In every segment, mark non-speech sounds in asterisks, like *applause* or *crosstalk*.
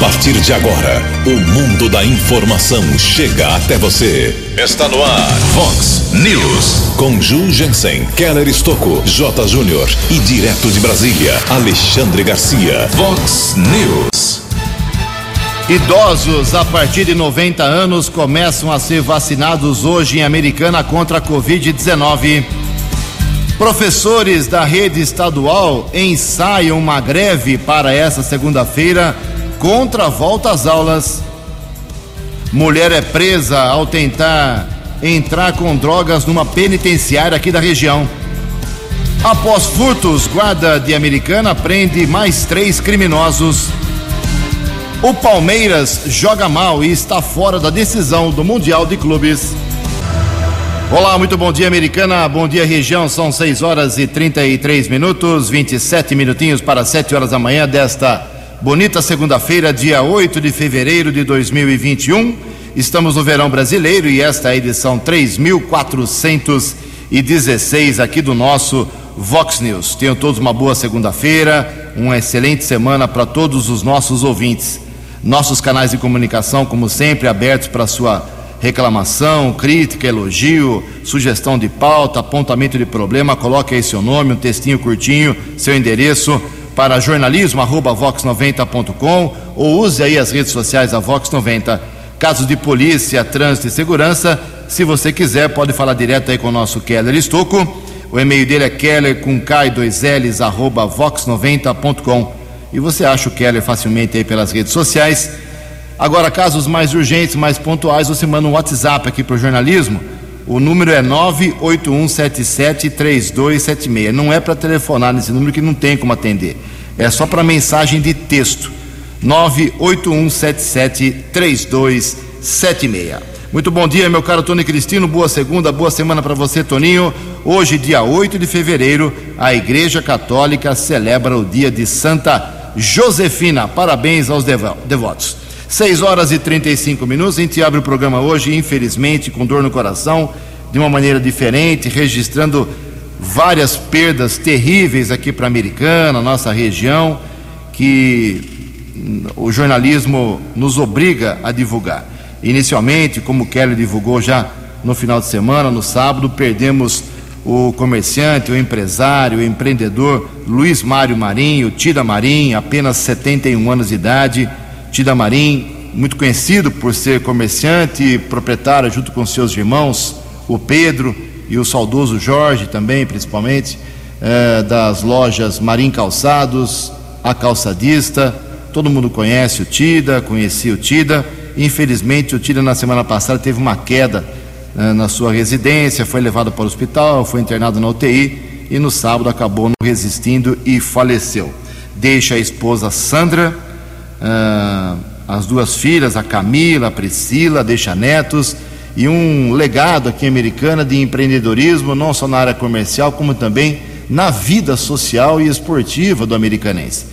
partir de agora, o mundo da informação chega até você. Está no ar, Fox News. Com Ju Jensen, Keller Estocco, J. Júnior e direto de Brasília, Alexandre Garcia. Fox News. Idosos a partir de 90 anos começam a ser vacinados hoje em Americana contra a Covid-19. Professores da rede estadual ensaiam uma greve para essa segunda-feira contra a volta às aulas. Mulher é presa ao tentar entrar com drogas numa penitenciária aqui da região. Após furtos, guarda de Americana prende mais três criminosos. O Palmeiras joga mal e está fora da decisão do Mundial de Clubes. Olá, muito bom dia, Americana. Bom dia, região. São 6 horas e 33 minutos, 27 minutinhos para 7 horas da manhã desta bonita segunda-feira, dia 8 de fevereiro de 2021. Estamos no verão brasileiro e esta é a edição 3416 aqui do nosso Vox News. Tenham todos uma boa segunda-feira, uma excelente semana para todos os nossos ouvintes. Nossos canais de comunicação, como sempre, abertos para sua reclamação, crítica, elogio, sugestão de pauta, apontamento de problema, coloque aí seu nome, um textinho curtinho, seu endereço para jornalismo@vox90.com ou use aí as redes sociais da Vox 90. Casos de polícia, trânsito e segurança, se você quiser, pode falar direto aí com o nosso Keller Estocco. O e-mail dele é keller com k 2 ls arroba vox90.com. E você acha o Keller facilmente aí pelas redes sociais. Agora, casos mais urgentes, mais pontuais, você manda um WhatsApp aqui para o jornalismo. O número é 981773276. Não é para telefonar nesse número que não tem como atender. É só para mensagem de texto. 981773276. Muito bom dia, meu caro Tony Cristino. Boa segunda, boa semana para você, Toninho. Hoje, dia 8 de fevereiro, a Igreja Católica celebra o dia de Santa Josefina. Parabéns aos devotos. 6 horas e 35 minutos. A gente abre o programa hoje, infelizmente, com dor no coração, de uma maneira diferente, registrando várias perdas terríveis aqui para a Americana, nossa região, que o jornalismo nos obriga a divulgar. Inicialmente, como o Kelly divulgou já no final de semana, no sábado, perdemos o comerciante, o empresário, o empreendedor Luiz Mário Marinho, Tida Marim, apenas 71 anos de idade Tida Marim, muito conhecido por ser comerciante, proprietário junto com seus irmãos, o Pedro e o saudoso Jorge também, principalmente, eh, das lojas Marim Calçados, a calçadista. Todo mundo conhece o Tida, conhecia o Tida. Infelizmente, o Tida na semana passada teve uma queda eh, na sua residência, foi levado para o hospital, foi internado na UTI e no sábado acabou não resistindo e faleceu. Deixa a esposa Sandra ah, as duas filhas, a Camila, a Priscila, deixa netos e um legado aqui americana de empreendedorismo, não só na área comercial, como também na vida social e esportiva do americanense.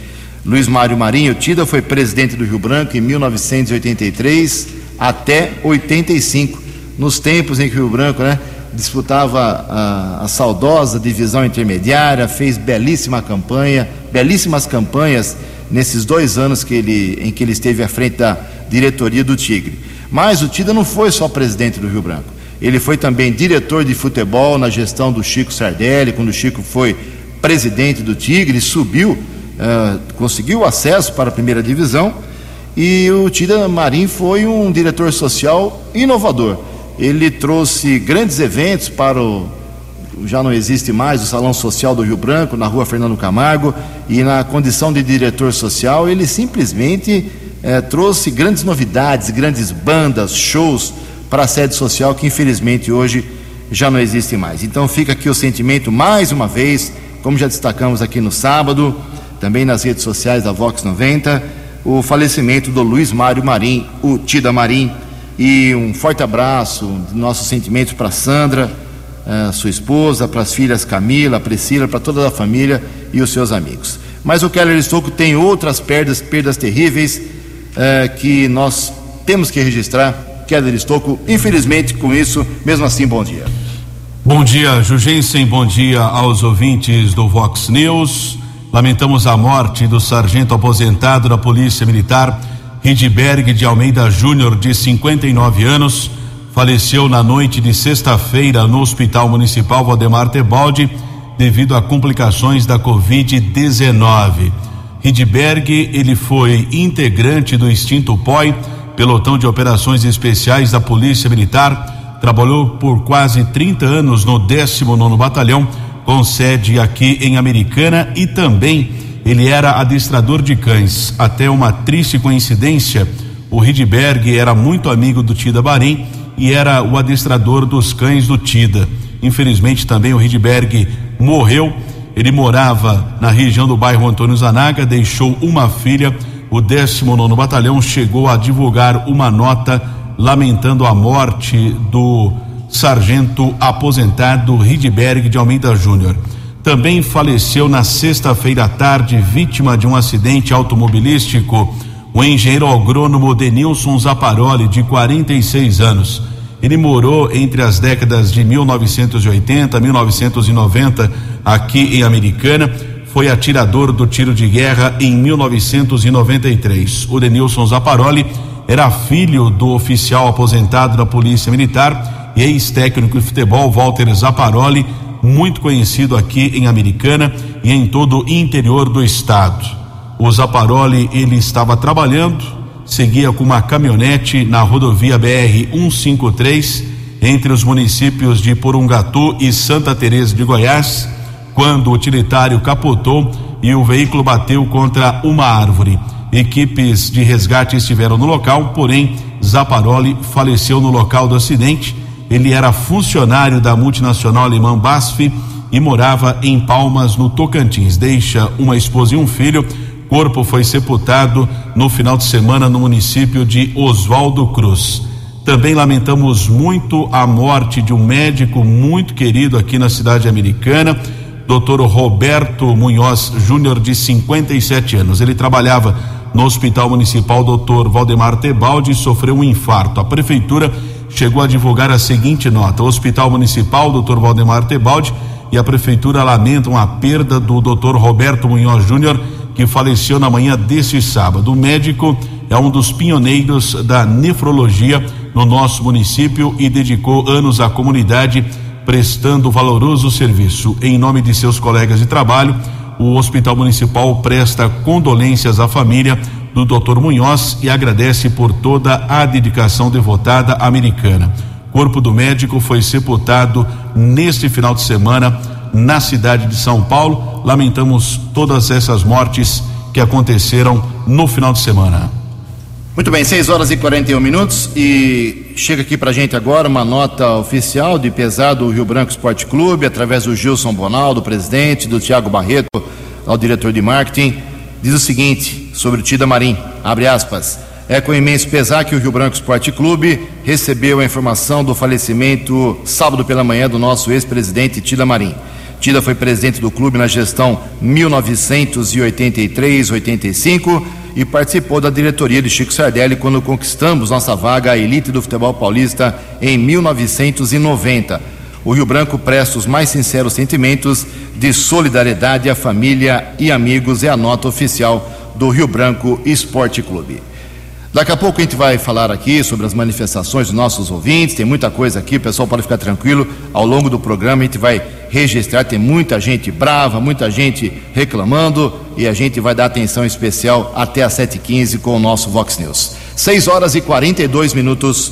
Luiz Mário Marinho Tida foi presidente do Rio Branco em 1983 até 85, nos tempos em que o Rio Branco né, disputava a, a saudosa divisão intermediária, fez belíssima campanha, belíssimas campanhas nesses dois anos que ele, em que ele esteve à frente da diretoria do Tigre. Mas o Tida não foi só presidente do Rio Branco. Ele foi também diretor de futebol na gestão do Chico Sardelli, quando o Chico foi presidente do Tigre, subiu, uh, conseguiu acesso para a primeira divisão. E o Tida Marim foi um diretor social inovador. Ele trouxe grandes eventos para o, já não existe mais o Salão Social do Rio Branco, na rua Fernando Camargo, e na condição de diretor social, ele simplesmente eh, trouxe grandes novidades, grandes bandas, shows para a sede social que infelizmente hoje já não existe mais. Então fica aqui o sentimento, mais uma vez, como já destacamos aqui no sábado, também nas redes sociais da Vox 90, o falecimento do Luiz Mário Marim, o Tida Marim, e um forte abraço, nossos sentimentos para Sandra uh, sua esposa, para as filhas Camila, Priscila, para toda a família e os seus amigos. Mas o Keller Estocco tem outras perdas, perdas terríveis uh, que nós temos que registrar. Keller Estocco, infelizmente, com isso, mesmo assim, bom dia. Bom dia, Jugensen, bom dia aos ouvintes do Vox News. Lamentamos a morte do sargento aposentado da Polícia Militar, Hidberg de Almeida Júnior, de 59 anos, faleceu na noite de sexta-feira no Hospital Municipal Valdemar Tebaldi devido a complicações da Covid-19. Hidberg, ele foi integrante do extinto POI, pelotão de operações especiais da Polícia Militar, trabalhou por quase 30 anos no 19 Batalhão, com sede aqui em Americana e também ele era adestrador de cães. Até uma triste coincidência, o Hidberg era muito amigo do Tida Barim e era o adestrador dos cães do Tida. Infelizmente também o Hidberg morreu. Ele morava na região do bairro Antônio Zanaga, deixou uma filha. O 19 Batalhão chegou a divulgar uma nota lamentando a morte do sargento aposentado Hidberg de Almeida Júnior. Também faleceu na sexta-feira à tarde, vítima de um acidente automobilístico, o engenheiro agrônomo Denilson Zaparoli, de 46 anos. Ele morou entre as décadas de 1980 e 1990 aqui em Americana. Foi atirador do tiro de guerra em 1993. O Denilson Zaparoli era filho do oficial aposentado da Polícia Militar e ex-técnico de futebol Walter Zaparoli, muito conhecido aqui em Americana e em todo o interior do estado. O Zaparoli ele estava trabalhando, seguia com uma caminhonete na rodovia BR 153 entre os municípios de Porungatu e Santa Teresa de Goiás, quando o utilitário capotou e o veículo bateu contra uma árvore. Equipes de resgate estiveram no local, porém Zaparoli faleceu no local do acidente ele era funcionário da multinacional alemã BASF e morava em Palmas, no Tocantins. Deixa uma esposa e um filho. Corpo foi sepultado no final de semana no município de Oswaldo Cruz. Também lamentamos muito a morte de um médico muito querido aqui na cidade americana, Dr. Roberto Munhoz Júnior, de 57 anos. Ele trabalhava no Hospital Municipal Dr. Valdemar Tebaldi e sofreu um infarto. A prefeitura chegou a divulgar a seguinte nota: o Hospital Municipal Dr. Valdemar Tebaldi e a Prefeitura lamentam a perda do Dr. Roberto Munhoz Júnior, que faleceu na manhã deste sábado. O médico é um dos pioneiros da nefrologia no nosso município e dedicou anos à comunidade, prestando valoroso serviço. Em nome de seus colegas de trabalho, o Hospital Municipal presta condolências à família do Dr. Munhoz e agradece por toda a dedicação devotada americana. Corpo do médico foi sepultado neste final de semana na cidade de São Paulo. Lamentamos todas essas mortes que aconteceram no final de semana. Muito bem, 6 horas e 41 minutos e chega aqui pra gente agora uma nota oficial de pesar do Rio Branco Esporte Clube, através do Gilson Bonaldo, presidente, do Tiago Barreto, ao diretor de marketing diz o seguinte sobre o Tida Marim, abre aspas, é com imenso pesar que o Rio Branco Esporte Clube recebeu a informação do falecimento sábado pela manhã do nosso ex-presidente Tida Marim. Tida foi presidente do clube na gestão 1983-85 e participou da diretoria de Chico Sardelli quando conquistamos nossa vaga à elite do futebol paulista em 1990 o Rio Branco presta os mais sinceros sentimentos de solidariedade à família e amigos, é a nota oficial do Rio Branco Esporte Clube. Daqui a pouco a gente vai falar aqui sobre as manifestações dos nossos ouvintes, tem muita coisa aqui, o pessoal pode ficar tranquilo. Ao longo do programa a gente vai registrar, tem muita gente brava, muita gente reclamando e a gente vai dar atenção especial até às 7h15 com o nosso Vox News. 6 horas e 42 minutos.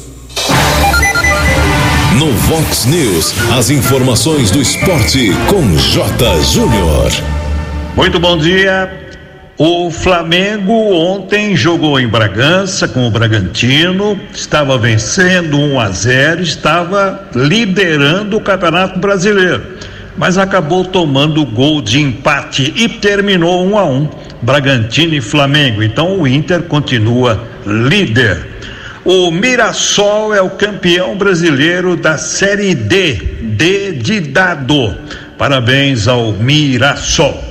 No Vox News, as informações do esporte com J. Júnior. Muito bom dia. O Flamengo ontem jogou em Bragança com o Bragantino, estava vencendo 1 a 0, estava liderando o Campeonato Brasileiro, mas acabou tomando gol de empate e terminou 1 a 1, Bragantino e Flamengo. Então o Inter continua líder. O Mirassol é o campeão brasileiro da Série D, D de dado. Parabéns ao Mirassol.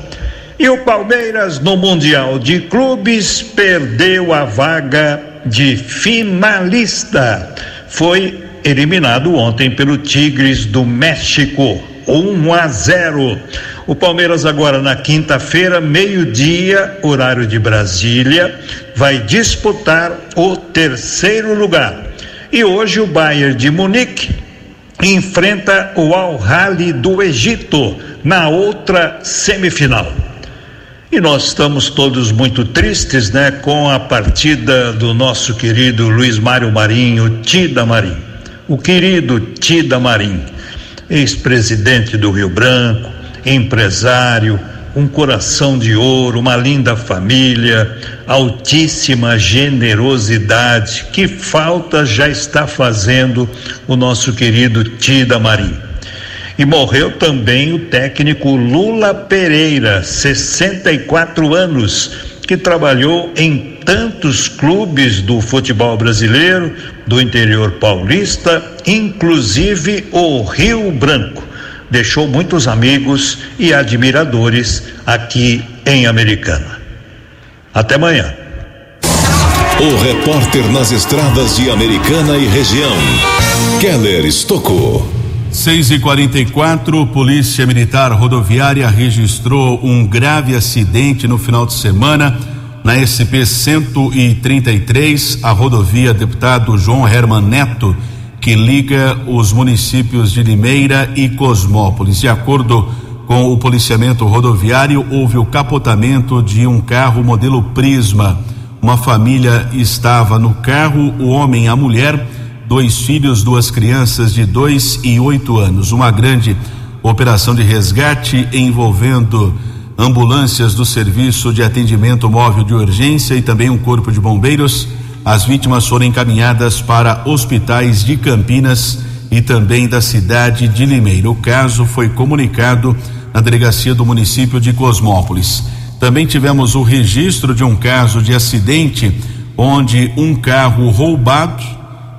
E o Palmeiras no Mundial de Clubes perdeu a vaga de finalista. Foi eliminado ontem pelo Tigres do México, 1 a 0. O Palmeiras agora na quinta-feira, meio-dia, horário de Brasília, vai disputar o terceiro lugar. E hoje o Bayern de Munique enfrenta o Al Ahly do Egito na outra semifinal. E nós estamos todos muito tristes, né, com a partida do nosso querido Luiz Mário Marinho, Tida Marinho. O querido Tida Marinho, ex-presidente do Rio Branco, empresário, um coração de ouro, uma linda família, altíssima generosidade. Que falta já está fazendo o nosso querido Tida Marinho. E morreu também o técnico Lula Pereira, 64 anos, que trabalhou em tantos clubes do futebol brasileiro, do interior paulista, inclusive o Rio Branco. Deixou muitos amigos e admiradores aqui em Americana. Até amanhã. O repórter nas estradas de Americana e região, Keller Estocou. 6 e 44 Polícia Militar Rodoviária registrou um grave acidente no final de semana na SP 133, a rodovia Deputado João Herman Neto, que liga os municípios de Limeira e Cosmópolis. De acordo com o policiamento rodoviário, houve o capotamento de um carro modelo Prisma. Uma família estava no carro, o homem e a mulher dois filhos, duas crianças de dois e oito anos. Uma grande operação de resgate envolvendo ambulâncias do Serviço de Atendimento Móvel de Urgência e também um corpo de bombeiros. As vítimas foram encaminhadas para hospitais de Campinas e também da cidade de Limeira. O caso foi comunicado na delegacia do município de Cosmópolis. Também tivemos o registro de um caso de acidente onde um carro roubado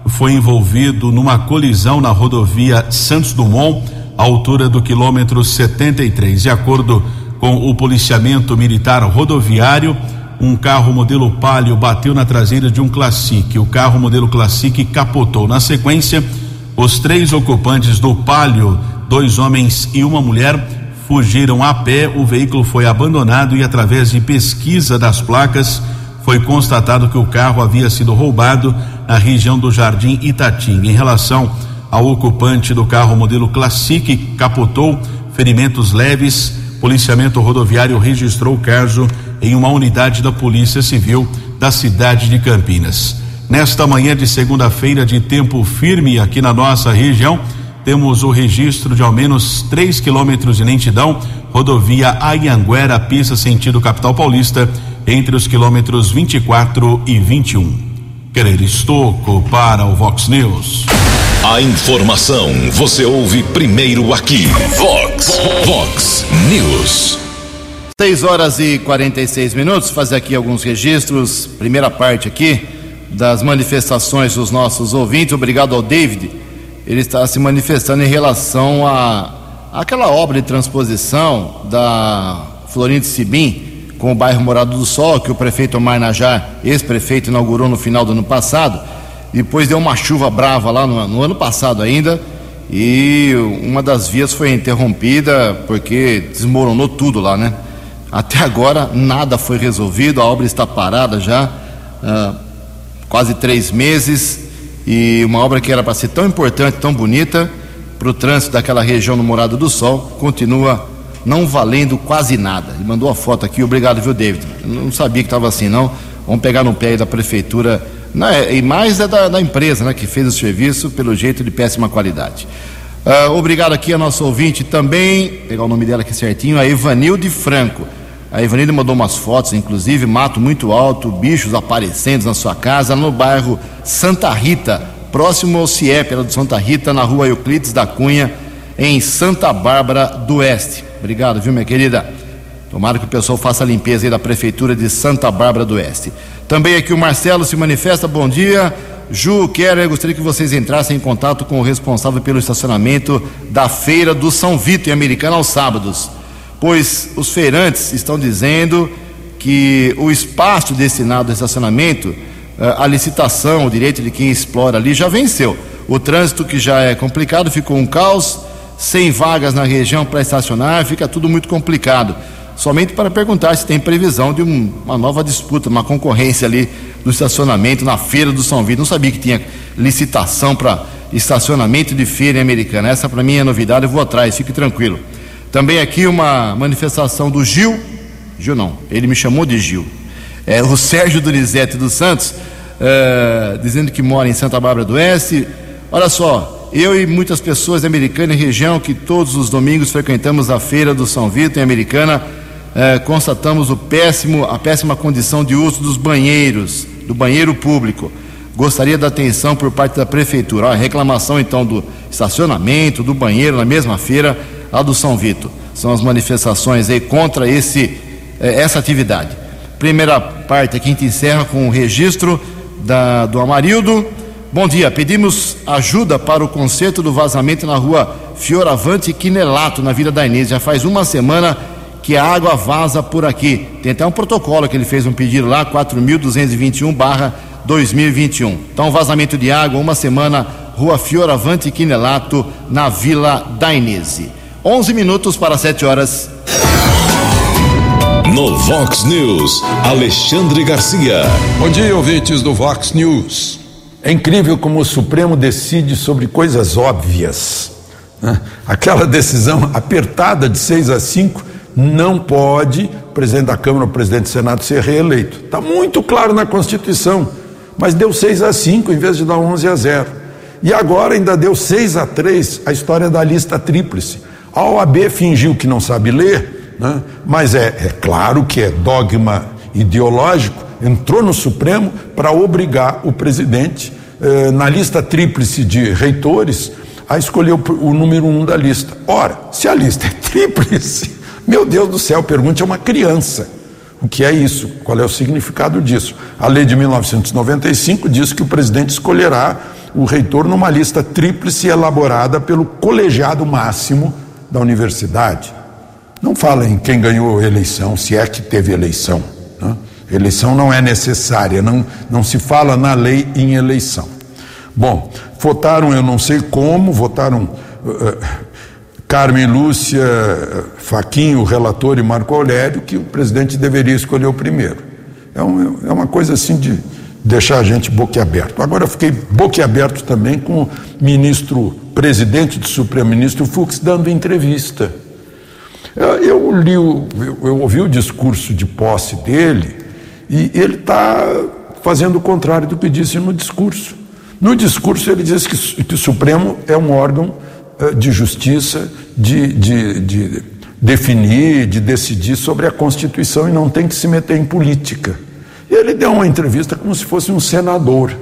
foi envolvido numa colisão na rodovia Santos Dumont, à altura do quilômetro 73. De acordo com o policiamento militar rodoviário, um carro modelo Palio bateu na traseira de um Classic. O carro modelo Classic capotou. Na sequência, os três ocupantes do Palio, dois homens e uma mulher, fugiram a pé. O veículo foi abandonado e, através de pesquisa das placas, foi constatado que o carro havia sido roubado na região do Jardim Itatinga. Em relação ao ocupante do carro modelo Classic, capotou, ferimentos leves. Policiamento rodoviário registrou o caso em uma unidade da Polícia Civil da cidade de Campinas. Nesta manhã de segunda-feira de tempo firme aqui na nossa região, temos o registro de ao menos 3 quilômetros de lentidão, rodovia Ayanguera, pista sentido capital paulista, entre os quilômetros 24 e 21. Querer Estocco para o Vox News. A informação você ouve primeiro aqui. Vox, Vox News. 6 horas e 46 minutos. Fazer aqui alguns registros. Primeira parte aqui das manifestações dos nossos ouvintes. Obrigado ao David. Ele está se manifestando em relação a aquela obra de transposição da Florindo Sibim com o bairro Morado do Sol, que o prefeito Omar Najar, ex-prefeito, inaugurou no final do ano passado. Depois deu uma chuva brava lá no, no, ano passado ainda, e uma das vias foi interrompida porque desmoronou tudo lá, né? Até agora nada foi resolvido, a obra está parada já, ah, quase três meses, e uma obra que era para ser tão importante, tão bonita, para o trânsito daquela região no Morado do Sol, continua não valendo quase nada. Ele mandou a foto aqui, obrigado, viu, David? Não sabia que estava assim, não. Vamos pegar no pé aí da prefeitura, é, e mais é da, da, empresa, né, que fez o serviço, pelo jeito de péssima qualidade. Uh, obrigado aqui a nosso ouvinte também, pegar o nome dela aqui certinho, a Evanilde Franco. A Evanilde mandou umas fotos, inclusive, mato muito alto, bichos aparecendo na sua casa, no bairro Santa Rita, próximo ao CIEP, ela do Santa Rita, na rua Euclides da Cunha, em Santa Bárbara do Oeste. Obrigado, viu, minha querida? Tomara que o pessoal faça a limpeza aí da Prefeitura de Santa Bárbara do Oeste. Também aqui o Marcelo se manifesta. Bom dia. Ju, quero, gostaria que vocês entrassem em contato com o responsável pelo estacionamento da feira do São Vito em Americana aos sábados, pois os feirantes estão dizendo que o espaço destinado ao estacionamento, eh, a licitação, o direito de quem explora ali já venceu. O trânsito que já é complicado ficou um caos sem vagas na região para estacionar, fica tudo muito complicado. Somente para perguntar se tem previsão de um, uma nova disputa, uma concorrência ali no estacionamento na feira do São Vito. Não sabia que tinha licitação para estacionamento de feira americana. Essa para mim é novidade, eu vou atrás, fique tranquilo. Também aqui uma manifestação do Gil, Gil não, ele me chamou de Gil. É, o Sérgio Donizete dos Santos, é, dizendo que mora em Santa Bárbara do Oeste. Olha só, eu e muitas pessoas da Americana e região que todos os domingos frequentamos a feira do São Vito em Americana, é, constatamos o péssimo, a péssima condição de uso dos banheiros, do banheiro público. Gostaria da atenção por parte da prefeitura. A reclamação então do estacionamento, do banheiro na mesma feira, a do São Vito. São as manifestações aí contra esse, eh, essa atividade. Primeira parte aqui a gente encerra com o registro da, do Amarildo. Bom dia, pedimos ajuda para o conserto do vazamento na rua Fioravante Quinelato, na Vila da Inês. Já faz uma semana que a água vaza por aqui. Tem até um protocolo que ele fez um pedido lá, 4.221 barra 2021. Então, vazamento de água, uma semana, Rua Fioravante Quinelato, na Vila da Inês. 11 minutos para 7 horas. No Vox News, Alexandre Garcia. Bom dia, ouvintes do Vox News. É incrível como o Supremo decide sobre coisas óbvias. Né? Aquela decisão apertada de 6 a 5 não pode o presidente da Câmara ou o presidente do Senado ser reeleito. Está muito claro na Constituição. Mas deu 6 a 5 em vez de dar 11 a 0. E agora ainda deu 6 a 3 a história da lista tríplice. A OAB fingiu que não sabe ler, né? mas é, é claro que é dogma ideológico, entrou no Supremo para obrigar o presidente, eh, na lista tríplice de reitores, a escolher o, o número um da lista. Ora, se a lista é tríplice, *laughs* meu Deus do céu, pergunte a uma criança. O que é isso? Qual é o significado disso? A lei de 1995 diz que o presidente escolherá o reitor numa lista tríplice elaborada pelo colegiado máximo da universidade. Não fala em quem ganhou a eleição, se é que teve eleição. Né? Eleição não é necessária, não, não se fala na lei em eleição. Bom, votaram, eu não sei como, votaram uh, Carmen Lúcia, Faquinho, o relator e Marco Aurélio, que o presidente deveria escolher o primeiro. É, um, é uma coisa assim de deixar a gente boquiaberto. Agora eu fiquei boquiaberto também com o ministro, presidente do Supremo, ministro Fux, dando entrevista. Eu, li, o, eu ouvi o discurso de posse dele e ele está fazendo o contrário do que disse no discurso. No discurso ele diz que, que o Supremo é um órgão uh, de justiça, de, de, de definir, de decidir sobre a Constituição e não tem que se meter em política. E ele deu uma entrevista como se fosse um senador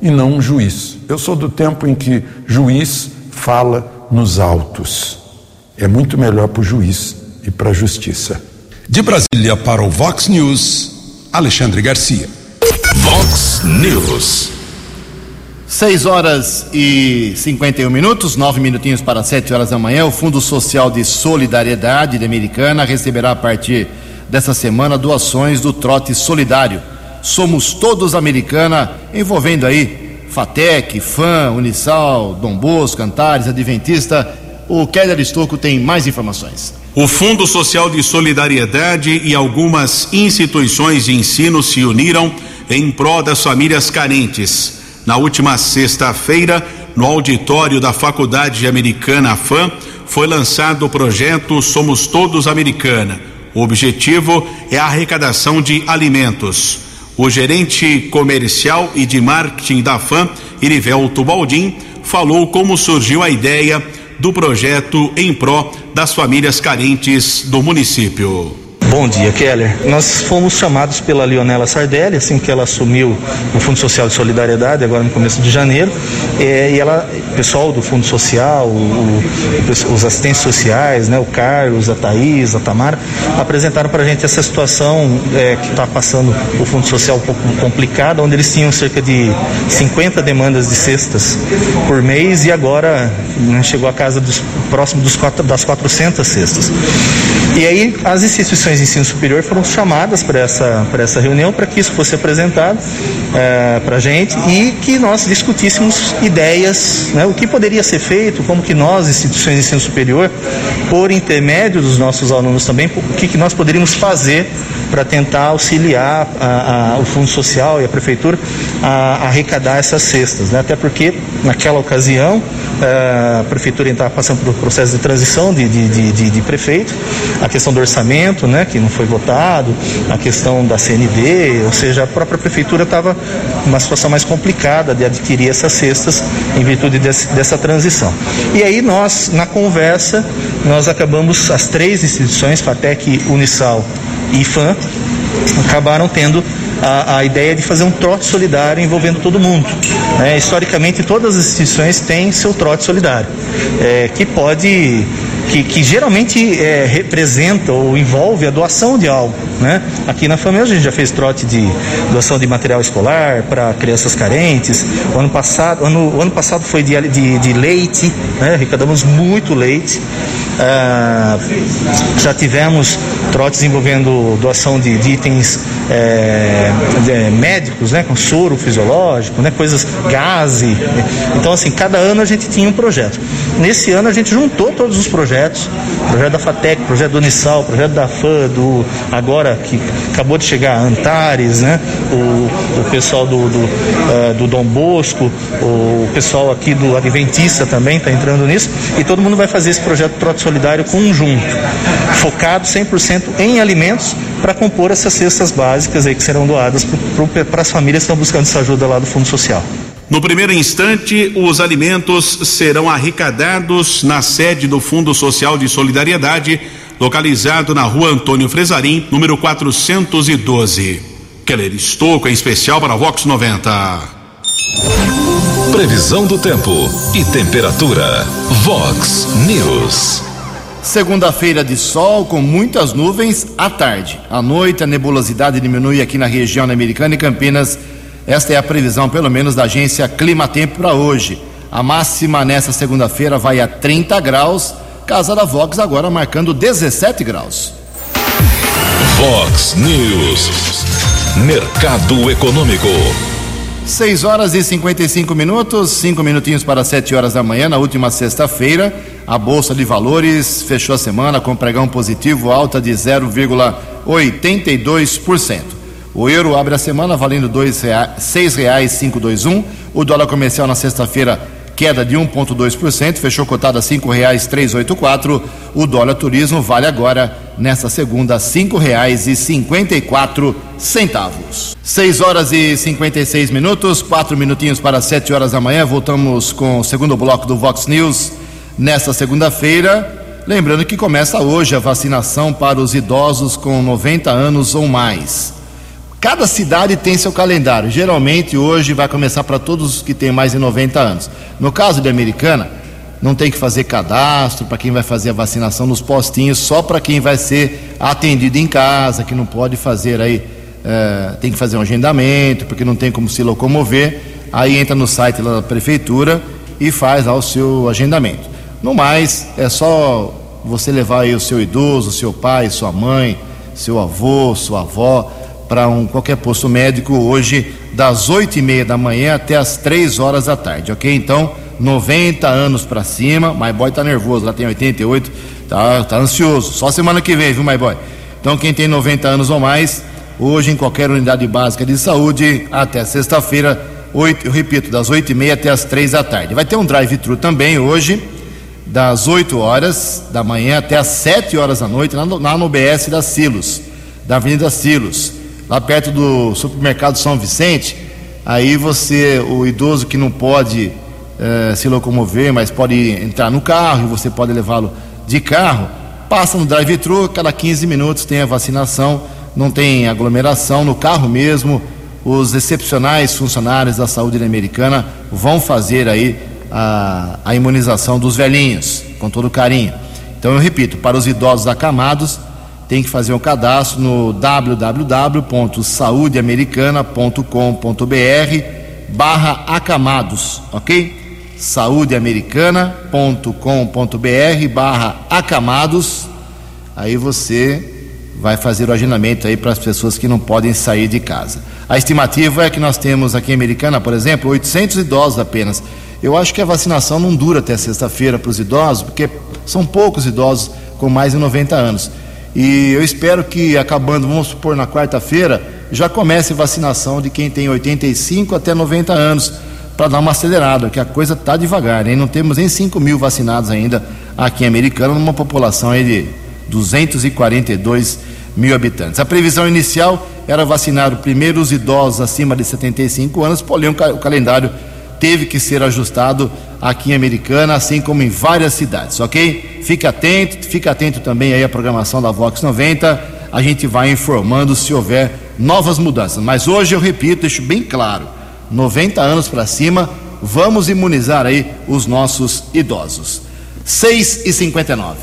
e não um juiz. Eu sou do tempo em que juiz fala nos autos. É muito melhor para o juiz e para a justiça. De Brasília para o Vox News, Alexandre Garcia. Vox News. 6 horas e 51 minutos, nove minutinhos para 7 horas da manhã. O Fundo Social de Solidariedade de Americana receberá a partir dessa semana doações do trote solidário. Somos todos Americana, envolvendo aí Fatec, FAM, Unisal, Dom Bosco, Cantares, Adventista. O Keller Estocco tem mais informações. O Fundo Social de Solidariedade e algumas instituições de ensino se uniram em prol das famílias carentes. Na última sexta-feira, no auditório da Faculdade Americana FAM, foi lançado o projeto Somos Todos Americana o objetivo é a arrecadação de alimentos. O gerente comercial e de marketing da FAM, Irivelto Baldim, falou como surgiu a ideia do projeto em pró das famílias carentes do município. Bom dia, Keller. Nós fomos chamados pela Leonela Sardelli, assim que ela assumiu o Fundo Social de Solidariedade, agora no começo de janeiro, é, e ela, o pessoal do Fundo Social, o, os assistentes sociais, né, o Carlos, a Thaís, a Tamara, apresentaram para a gente essa situação é, que está passando o Fundo Social um pouco complicada, onde eles tinham cerca de 50 demandas de cestas por mês e agora né, chegou a casa dos, próximo dos quatro, das 400 cestas. E aí as instituições instituições de ensino superior foram chamadas para essa, para essa reunião, para que isso fosse apresentado é, para a gente e que nós discutíssemos ideias, né, o que poderia ser feito, como que nós, instituições de ensino superior, por intermédio dos nossos alunos também, o que, que nós poderíamos fazer para tentar auxiliar a, a, o Fundo Social e a Prefeitura a, a arrecadar essas cestas. Né? Até porque, naquela ocasião, é, a Prefeitura estava passando por um processo de transição de, de, de, de, prefeito, a questão do orçamento, né, que não foi votado, a questão da CND, ou seja, a própria Prefeitura estava numa situação mais complicada de adquirir essas cestas em virtude desse, dessa transição. E aí nós, na conversa, nós acabamos, as três instituições, FATEC, Unisal e IFAM, acabaram tendo a, a, ideia de fazer um trote solidário envolvendo todo mundo. Né? Historicamente, todas as instituições têm seu trote solidário, é, que pode que, que geralmente é, representa ou envolve a doação de algo. Né? Aqui na família a gente já fez trote de doação de material escolar para crianças carentes. O ano passado, ano, ano passado foi de, de, de leite, né? arrecadamos muito leite. Ah, já tivemos trotes envolvendo doação de, de itens é, de, médicos, né, com soro fisiológico, né, coisas, gase. Então, assim, cada ano a gente tinha um projeto. Nesse ano a gente juntou todos os projetos, projeto da FATEC, projeto do Unisal, projeto da FAM, do, agora que acabou de chegar Antares, né, o, o pessoal do, do, uh, do Dom Bosco, o pessoal aqui do Adventista também está entrando nisso, e todo mundo vai fazer esse projeto Trote Solidário conjunto, focado 100% em alimentos para compor essas cestas básicas aí que serão doadas para as famílias que estão buscando essa ajuda lá do Fundo Social. No primeiro instante, os alimentos serão arrecadados na sede do Fundo Social de Solidariedade, localizado na rua Antônio Fresarim, número 412. Keller Estouco, em especial para Vox 90. Previsão do tempo e temperatura. Vox News. Segunda-feira de sol com muitas nuvens à tarde. À noite a nebulosidade diminui aqui na região americana e Campinas. Esta é a previsão, pelo menos, da agência Climatempo para hoje. A máxima nessa segunda-feira vai a 30 graus. Casa da Vox agora marcando 17 graus. Vox News. Mercado Econômico. 6 horas e 55 minutos, 5 minutinhos para 7 horas da manhã, na última sexta-feira. A Bolsa de Valores fechou a semana com pregão positivo, alta de 0,82%. O euro abre a semana valendo R$ 6,521. O dólar comercial na sexta-feira queda de 1,2%, fechou cotado a R$ 5,384. O dólar turismo vale agora, nesta segunda, R$ 5,54. Centavos. 6 horas e 56 minutos, 4 minutinhos para 7 horas da manhã. Voltamos com o segundo bloco do Vox News nesta segunda-feira. Lembrando que começa hoje a vacinação para os idosos com 90 anos ou mais. Cada cidade tem seu calendário. Geralmente hoje vai começar para todos que têm mais de 90 anos. No caso de Americana, não tem que fazer cadastro para quem vai fazer a vacinação nos postinhos, só para quem vai ser atendido em casa, que não pode fazer aí, é, tem que fazer um agendamento, porque não tem como se locomover. Aí entra no site da prefeitura e faz lá o seu agendamento. No mais, é só você levar aí o seu idoso, seu pai, sua mãe, seu avô, sua avó, para um qualquer posto médico hoje, das oito e meia da manhã até as três horas da tarde, ok? Então, 90 anos para cima, my boy tá nervoso, lá tem 88, tá, tá ansioso. Só semana que vem, viu, my boy? Então, quem tem 90 anos ou mais, hoje em qualquer unidade básica de saúde, até sexta-feira, eu repito, das oito e meia até as três da tarde. Vai ter um drive-thru também hoje das 8 horas da manhã até as 7 horas da noite, lá no, lá no BS da Silos, da Avenida Silos, lá perto do supermercado São Vicente. Aí você, o idoso que não pode eh, se locomover, mas pode entrar no carro e você pode levá-lo de carro, passa no drive-thru, cada 15 minutos tem a vacinação, não tem aglomeração no carro mesmo. Os excepcionais funcionários da saúde americana vão fazer aí a, a imunização dos velhinhos, com todo carinho. Então eu repito, para os idosos acamados, tem que fazer um cadastro no www.saudeamericana.com.br barra acamados, ok? saudeamericana.com.br barra acamados. Aí você vai fazer o agendamento aí para as pessoas que não podem sair de casa. A estimativa é que nós temos aqui em Americana, por exemplo, 800 idosos apenas. Eu acho que a vacinação não dura até sexta-feira para os idosos, porque são poucos idosos com mais de 90 anos. E eu espero que acabando, vamos supor, na quarta-feira, já comece vacinação de quem tem 85 até 90 anos, para dar uma acelerada, que a coisa está devagar, né? Não temos nem 5 mil vacinados ainda aqui em Americana, numa população de 242 mil habitantes. A previsão inicial era vacinar primeiro os idosos acima de 75 anos, porém o calendário teve que ser ajustado aqui em Americana, assim como em várias cidades, ok? Fique atento, fique atento também aí à programação da Vox 90. A gente vai informando se houver novas mudanças. Mas hoje eu repito, deixo bem claro: 90 anos para cima, vamos imunizar aí os nossos idosos. 6 e 59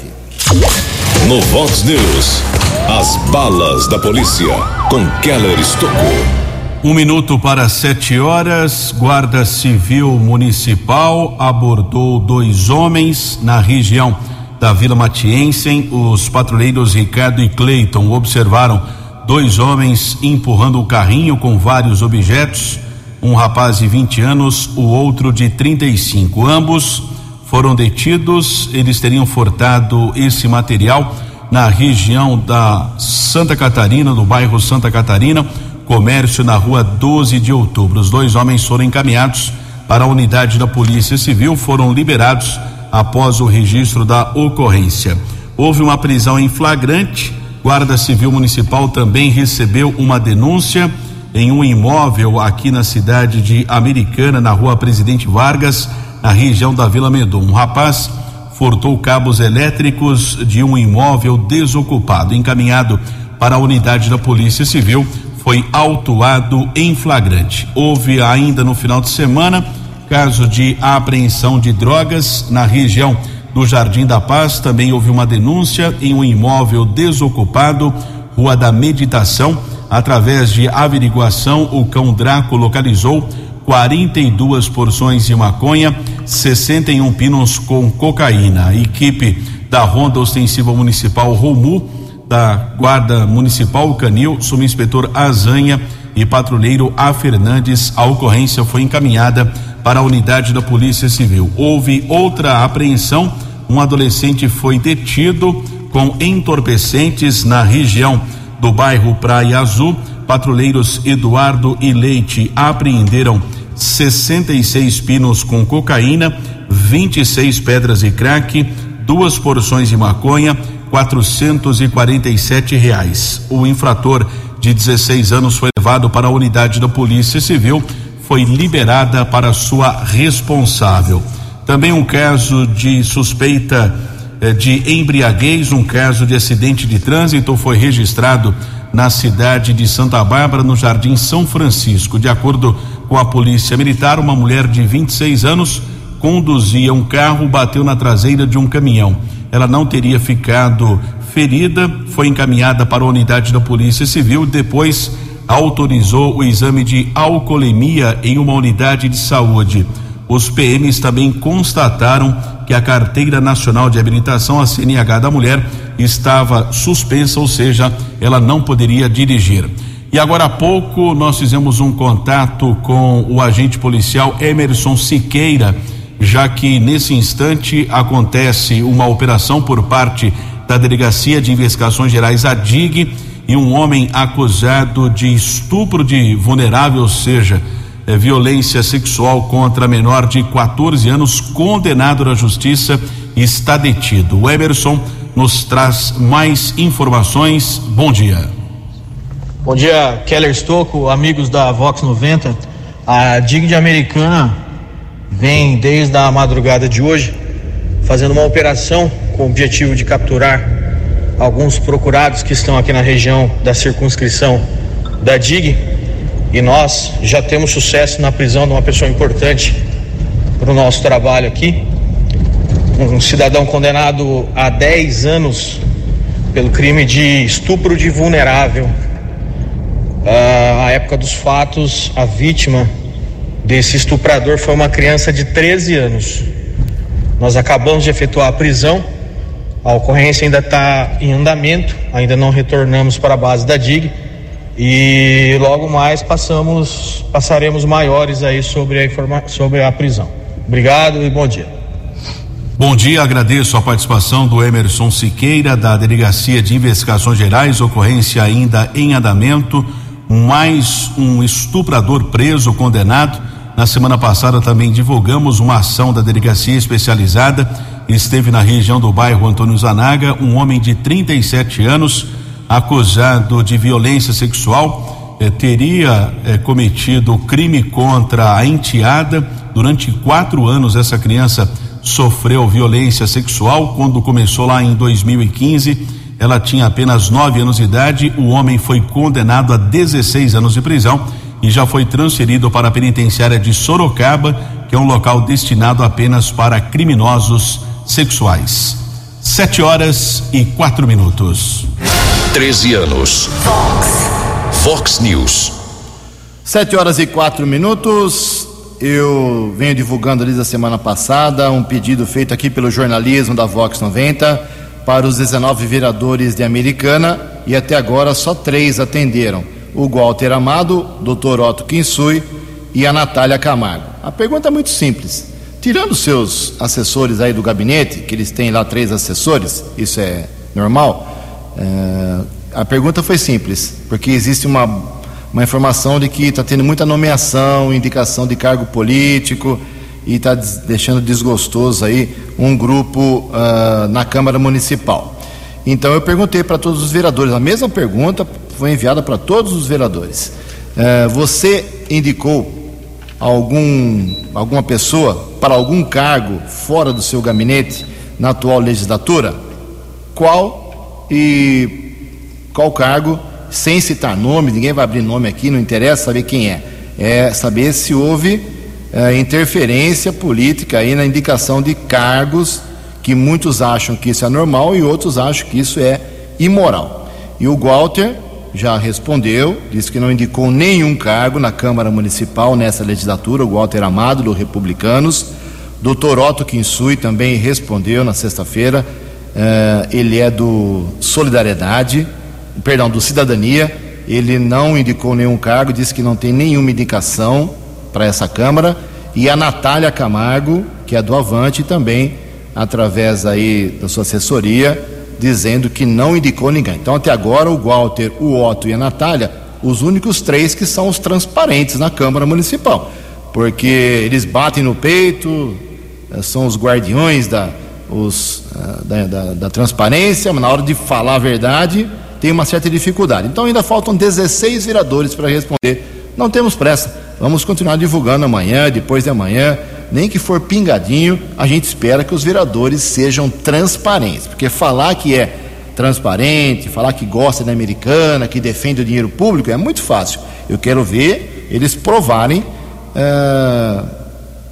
No Vox News, as balas da polícia com Keller Estocou. Um minuto para sete horas, Guarda Civil Municipal abordou dois homens na região da Vila Matiense. Os patrulheiros Ricardo e Cleiton observaram dois homens empurrando o carrinho com vários objetos. Um rapaz de 20 anos, o outro de 35. Ambos foram detidos. Eles teriam furtado esse material na região da Santa Catarina, no bairro Santa Catarina Comércio na rua 12 de outubro. Os dois homens foram encaminhados para a unidade da Polícia Civil, foram liberados após o registro da ocorrência. Houve uma prisão em flagrante. Guarda Civil Municipal também recebeu uma denúncia em um imóvel aqui na cidade de Americana, na rua Presidente Vargas, na região da Vila Medon. Um rapaz furtou cabos elétricos de um imóvel desocupado, encaminhado para a unidade da Polícia Civil foi autuado em flagrante. Houve ainda no final de semana caso de apreensão de drogas na região do Jardim da Paz. Também houve uma denúncia em um imóvel desocupado, Rua da Meditação. Através de averiguação, o cão Draco localizou 42 porções de maconha, 61 pinos com cocaína. A equipe da Ronda Ostensiva Municipal Romu da Guarda Municipal Canil, subinspetor Azanha e patrulheiro A Fernandes. A ocorrência foi encaminhada para a unidade da Polícia Civil. Houve outra apreensão. Um adolescente foi detido com entorpecentes na região do bairro Praia Azul. Patrulheiros Eduardo e Leite apreenderam 66 pinos com cocaína, 26 pedras e crack, duas porções de maconha, quatrocentos e quarenta e sete reais. O infrator de 16 anos foi levado para a unidade da Polícia Civil, foi liberada para sua responsável. Também um caso de suspeita eh, de embriaguez, um caso de acidente de trânsito foi registrado na cidade de Santa Bárbara, no Jardim São Francisco. De acordo com a Polícia Militar, uma mulher de 26 anos conduzia um carro, bateu na traseira de um caminhão ela não teria ficado ferida, foi encaminhada para a unidade da Polícia Civil, depois autorizou o exame de alcoolemia em uma unidade de saúde. Os PMs também constataram que a Carteira Nacional de Habilitação, a CNH da mulher, estava suspensa, ou seja, ela não poderia dirigir. E agora há pouco nós fizemos um contato com o agente policial Emerson Siqueira já que nesse instante acontece uma operação por parte da Delegacia de Investigações Gerais, a DIG, e um homem acusado de estupro de vulnerável, ou seja, é, violência sexual contra menor de 14 anos, condenado na justiça, está detido. O Emerson nos traz mais informações. Bom dia. Bom dia, Keller Stocco, amigos da Vox 90. A DIG de Americana vem desde a madrugada de hoje fazendo uma operação com o objetivo de capturar alguns procurados que estão aqui na região da circunscrição da DIG e nós já temos sucesso na prisão de uma pessoa importante para o nosso trabalho aqui. Um cidadão condenado a 10 anos pelo crime de estupro de vulnerável. Ah, à época dos fatos, a vítima desse estuprador foi uma criança de 13 anos. Nós acabamos de efetuar a prisão A ocorrência ainda está em andamento, ainda não retornamos para a base da DIG e logo mais passamos, passaremos maiores aí sobre a, informa, sobre a prisão. Obrigado e bom dia. Bom dia, agradeço a participação do Emerson Siqueira, da Delegacia de Investigações Gerais, ocorrência ainda em andamento. Mais um estuprador preso, condenado. Na semana passada também divulgamos uma ação da Delegacia Especializada. Esteve na região do bairro Antônio Zanaga um homem de 37 anos, acusado de violência sexual. Eh, teria eh, cometido crime contra a enteada. Durante quatro anos, essa criança sofreu violência sexual quando começou lá em 2015. Ela tinha apenas nove anos de idade. O homem foi condenado a 16 anos de prisão e já foi transferido para a penitenciária de Sorocaba, que é um local destinado apenas para criminosos sexuais. Sete horas e quatro minutos. 13 anos. Fox. Fox News. Sete horas e quatro minutos. Eu venho divulgando desde a semana passada um pedido feito aqui pelo jornalismo da Vox 90 para os 19 vereadores de Americana e até agora só três atenderam: o Walter Amado, Dr. Otto Kinsui e a Natália Camargo. A pergunta é muito simples. Tirando seus assessores aí do gabinete, que eles têm lá três assessores, isso é normal. É, a pergunta foi simples, porque existe uma uma informação de que está tendo muita nomeação, indicação de cargo político e está deixando desgostoso aí um grupo uh, na Câmara Municipal. Então eu perguntei para todos os vereadores, a mesma pergunta foi enviada para todos os vereadores. Uh, você indicou algum, alguma pessoa para algum cargo fora do seu gabinete na atual legislatura? Qual e qual cargo? sem citar nome, ninguém vai abrir nome aqui, não interessa saber quem é. É saber se houve é, interferência política aí na indicação de cargos que muitos acham que isso é normal e outros acham que isso é imoral. E o Walter já respondeu, disse que não indicou nenhum cargo na Câmara Municipal nessa legislatura, o Walter Amado, do Republicanos. Doutor Otto Kinsui também respondeu na sexta-feira, eh, ele é do Solidariedade, perdão, do Cidadania. Ele não indicou nenhum cargo, disse que não tem nenhuma indicação para essa Câmara. E a Natália Camargo, que é do Avante, também, através aí da sua assessoria, dizendo que não indicou ninguém. Então, até agora, o Walter, o Otto e a Natália, os únicos três que são os transparentes na Câmara Municipal. Porque eles batem no peito, eh, são os guardiões da, os, eh, da, da, da transparência, mas na hora de falar a verdade, tem uma certa dificuldade. Então ainda faltam 16 vereadores para responder. Não temos pressa. Vamos continuar divulgando amanhã, depois de amanhã, nem que for pingadinho, a gente espera que os vereadores sejam transparentes, porque falar que é transparente, falar que gosta da americana, que defende o dinheiro público é muito fácil. Eu quero ver eles provarem uh,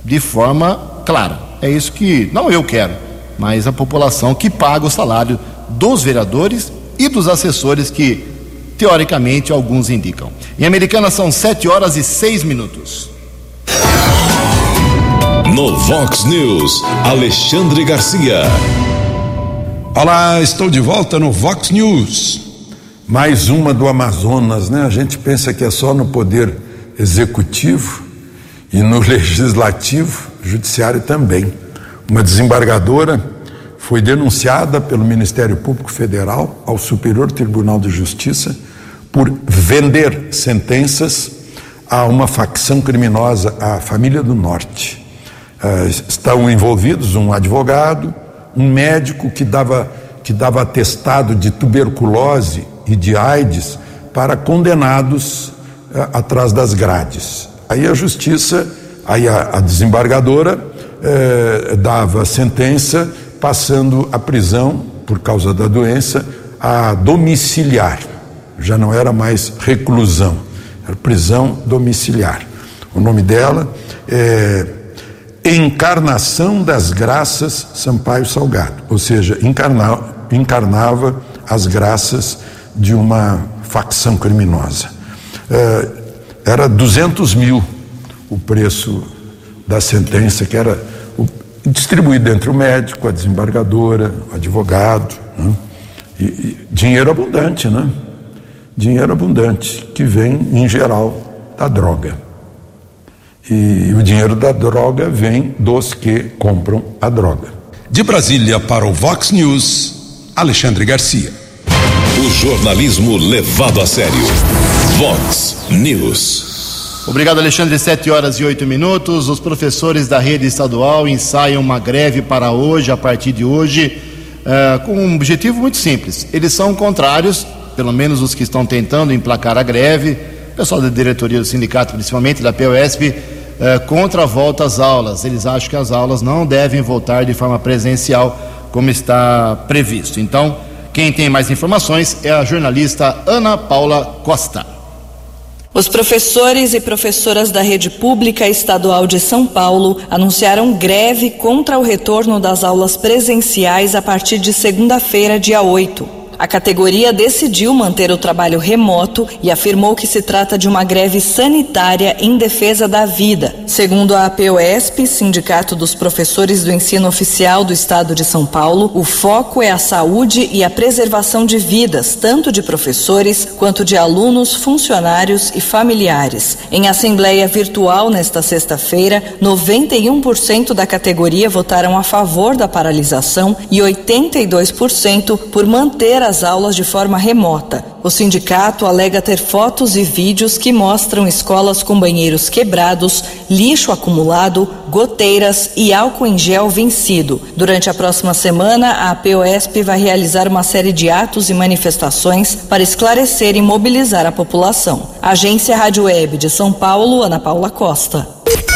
de forma clara. É isso que não eu quero, mas a população que paga o salário dos vereadores e dos assessores que, teoricamente, alguns indicam. Em Americana são 7 horas e 6 minutos. No Vox News, Alexandre Garcia. Olá, estou de volta no Vox News. Mais uma do Amazonas, né? A gente pensa que é só no poder executivo e no *laughs* legislativo, judiciário também. Uma desembargadora foi denunciada pelo Ministério Público Federal ao Superior Tribunal de Justiça por vender sentenças a uma facção criminosa, a Família do Norte. Uh, estão envolvidos um advogado, um médico que dava, que dava atestado de tuberculose e de AIDS para condenados uh, atrás das grades. Aí a justiça, aí a, a desembargadora uh, dava sentença passando a prisão por causa da doença a domiciliar. Já não era mais reclusão, era prisão domiciliar. O nome dela é Encarnação das Graças Sampaio Salgado, ou seja, encarna, encarnava as graças de uma facção criminosa. É, era 200 mil o preço da sentença, que era distribuído entre o médico, a desembargadora, o advogado. Né? E, e dinheiro abundante, né? Dinheiro abundante, que vem, em geral, da droga. E o dinheiro da droga vem dos que compram a droga. De Brasília para o Vox News, Alexandre Garcia. O jornalismo levado a sério. Vox News. Obrigado, Alexandre. Sete horas e oito minutos. Os professores da rede estadual ensaiam uma greve para hoje, a partir de hoje, uh, com um objetivo muito simples. Eles são contrários, pelo menos os que estão tentando emplacar a greve, pessoal da diretoria do sindicato, principalmente da POSP, uh, contra a volta às aulas. Eles acham que as aulas não devem voltar de forma presencial, como está previsto. Então, quem tem mais informações é a jornalista Ana Paula Costa. Os professores e professoras da rede pública estadual de São Paulo anunciaram greve contra o retorno das aulas presenciais a partir de segunda-feira, dia 8. A categoria decidiu manter o trabalho remoto e afirmou que se trata de uma greve sanitária em defesa da vida. Segundo a APOESP, Sindicato dos Professores do Ensino Oficial do Estado de São Paulo, o foco é a saúde e a preservação de vidas, tanto de professores quanto de alunos, funcionários e familiares. Em assembleia virtual nesta sexta-feira, 91% da categoria votaram a favor da paralisação e 82% por manter a as aulas de forma remota. O sindicato alega ter fotos e vídeos que mostram escolas com banheiros quebrados, lixo acumulado, goteiras e álcool em gel vencido. Durante a próxima semana, a POSP vai realizar uma série de atos e manifestações para esclarecer e mobilizar a população. Agência Rádio Web de São Paulo, Ana Paula Costa.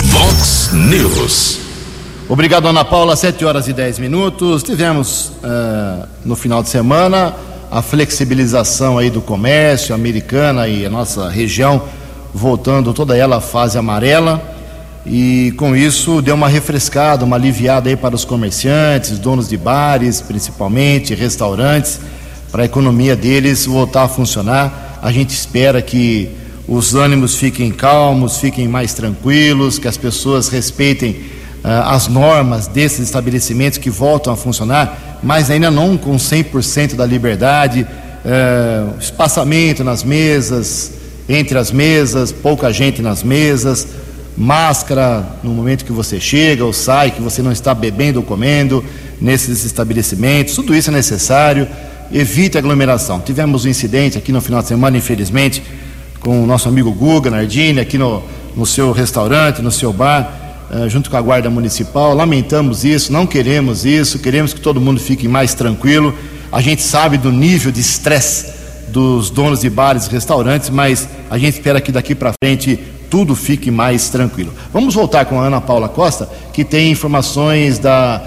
Vox News. Obrigado, Ana Paula. 7 horas e 10 minutos. Tivemos uh, no final de semana a flexibilização aí do comércio americana e a nossa região voltando toda ela à fase amarela e com isso deu uma refrescada, uma aliviada aí para os comerciantes, donos de bares, principalmente restaurantes, para a economia deles voltar a funcionar. A gente espera que os ânimos fiquem calmos, fiquem mais tranquilos, que as pessoas respeitem as normas desses estabelecimentos que voltam a funcionar, mas ainda não com 100% da liberdade, eh, espaçamento nas mesas, entre as mesas, pouca gente nas mesas, máscara no momento que você chega ou sai, que você não está bebendo ou comendo nesses estabelecimentos, tudo isso é necessário, evite aglomeração. Tivemos um incidente aqui no final de semana, infelizmente, com o nosso amigo Guga Nardini, aqui no, no seu restaurante, no seu bar eh, junto com a Guarda Municipal. Lamentamos isso, não queremos isso, queremos que todo mundo fique mais tranquilo. A gente sabe do nível de estresse dos donos de bares e restaurantes, mas a gente espera que daqui para frente tudo fique mais tranquilo. Vamos voltar com a Ana Paula Costa, que tem informações da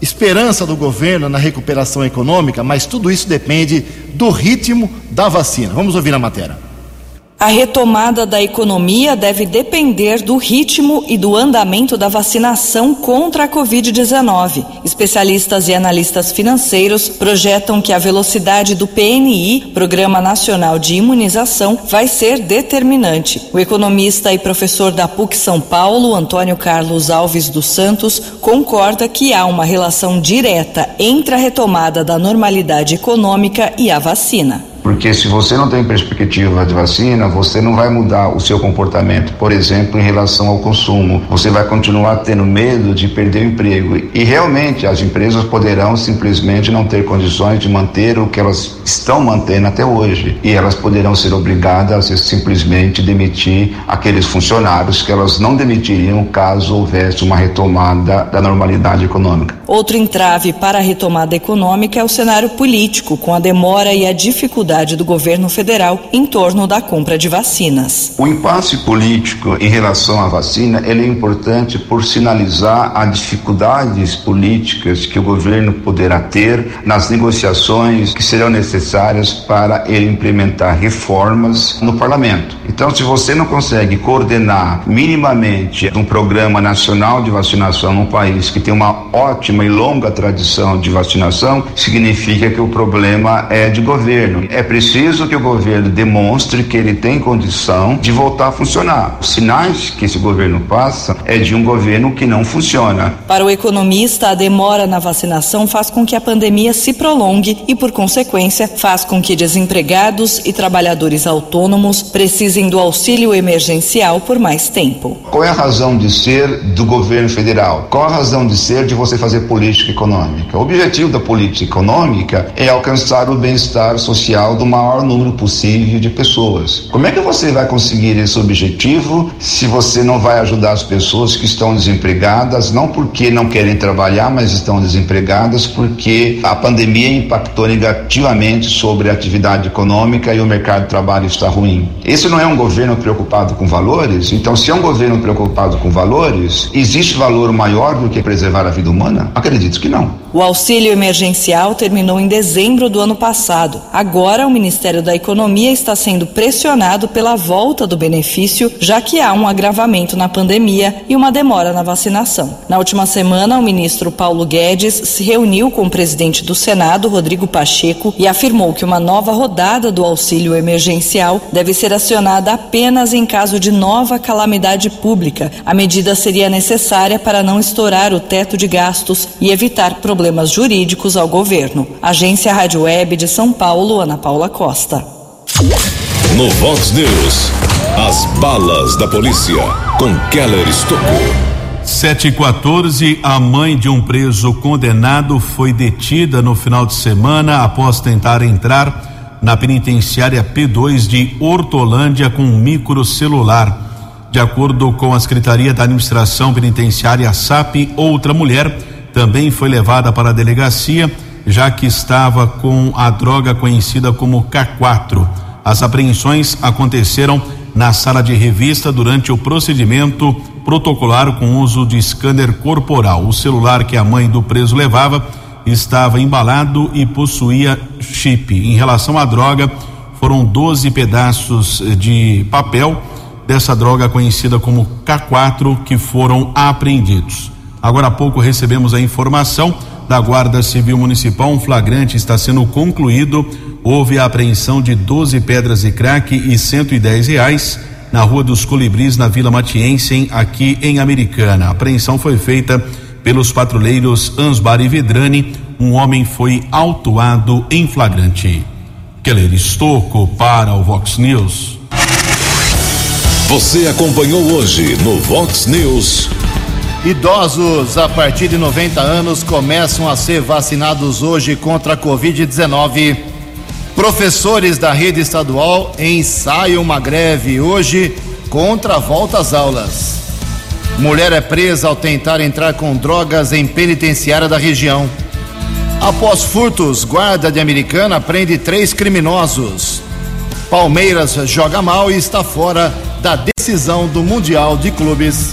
esperança do governo na recuperação econômica, mas tudo isso depende do ritmo da vacina. Vamos ouvir a matéria. A retomada da economia deve depender do ritmo e do andamento da vacinação contra a Covid-19. Especialistas e analistas financeiros projetam que a velocidade do PNI, Programa Nacional de Imunização, vai ser determinante. O economista e professor da PUC São Paulo, Antônio Carlos Alves dos Santos, concorda que há uma relação direta entre a retomada da normalidade econômica e a vacina. Porque se você não tem perspectiva de vacina, você não vai mudar o seu comportamento, por exemplo, em relação ao consumo. Você vai continuar tendo medo de perder o emprego. E realmente as empresas poderão simplesmente não ter condições de manter o que elas estão mantendo até hoje. E elas poderão ser obrigadas a simplesmente demitir aqueles funcionários que elas não demitiriam caso houvesse uma retomada da normalidade econômica. Outro entrave para a retomada econômica é o cenário político, com a demora e a dificuldade do governo federal em torno da compra de vacinas. O impasse político em relação à vacina é importante por sinalizar as dificuldades políticas que o governo poderá ter nas negociações que serão necessárias para ele implementar reformas no parlamento. Então, se você não consegue coordenar minimamente um programa nacional de vacinação num país que tem uma ótima e longa tradição de vacinação, significa que o problema é de governo. É preciso que o governo demonstre que ele tem condição de voltar a funcionar. Os sinais que esse governo passa é de um governo que não funciona. Para o economista, a demora na vacinação faz com que a pandemia se prolongue e, por consequência, faz com que desempregados e trabalhadores autônomos precisem do auxílio emergencial por mais tempo. Qual é a razão de ser do governo federal? Qual a razão de ser de você fazer política econômica? O objetivo da política econômica é alcançar o bem-estar social do maior número possível de pessoas. Como é que você vai conseguir esse objetivo se você não vai ajudar as pessoas que estão desempregadas, não porque não querem trabalhar, mas estão desempregadas porque a pandemia impactou negativamente sobre a atividade econômica e o mercado de trabalho está ruim? Esse não é um governo preocupado com valores? Então, se é um governo preocupado com valores, existe valor maior do que preservar a vida humana? Acredito que não. O auxílio emergencial terminou em dezembro do ano passado. Agora, o Ministério da Economia está sendo pressionado pela volta do benefício, já que há um agravamento na pandemia e uma demora na vacinação. Na última semana, o ministro Paulo Guedes se reuniu com o presidente do Senado, Rodrigo Pacheco, e afirmou que uma nova rodada do auxílio emergencial deve ser acionada apenas em caso de nova calamidade pública. A medida seria necessária para não estourar o teto de gastos e evitar problemas jurídicos ao governo. Agência Rádio Web de São Paulo, Ana Paula Costa. No Vox News, as balas da polícia com Keller Estocou. 7 e 14, a mãe de um preso condenado foi detida no final de semana após tentar entrar na penitenciária P2 de Hortolândia com um microcelular. De acordo com a Secretaria da Administração Penitenciária SAP, outra mulher também foi levada para a delegacia, já que estava com a droga conhecida como K4. As apreensões aconteceram na sala de revista durante o procedimento protocolar com uso de scanner corporal. O celular que a mãe do preso levava estava embalado e possuía chip. Em relação à droga, foram 12 pedaços de papel dessa droga conhecida como K4 que foram apreendidos. Agora há pouco recebemos a informação da Guarda Civil Municipal, um flagrante está sendo concluído. Houve a apreensão de 12 pedras de crack e 110 reais na Rua dos Colibris, na Vila Matiense, aqui em Americana. A apreensão foi feita pelos patrulheiros Ansbar e Vedrani. Um homem foi autuado em flagrante. Keller Estocco para o Vox News. Você acompanhou hoje no Vox News. Idosos a partir de 90 anos começam a ser vacinados hoje contra a Covid-19. Professores da rede estadual ensaiam uma greve hoje contra a volta às aulas. Mulher é presa ao tentar entrar com drogas em penitenciária da região. Após furtos, guarda de Americana prende três criminosos. Palmeiras joga mal e está fora da decisão do Mundial de Clubes.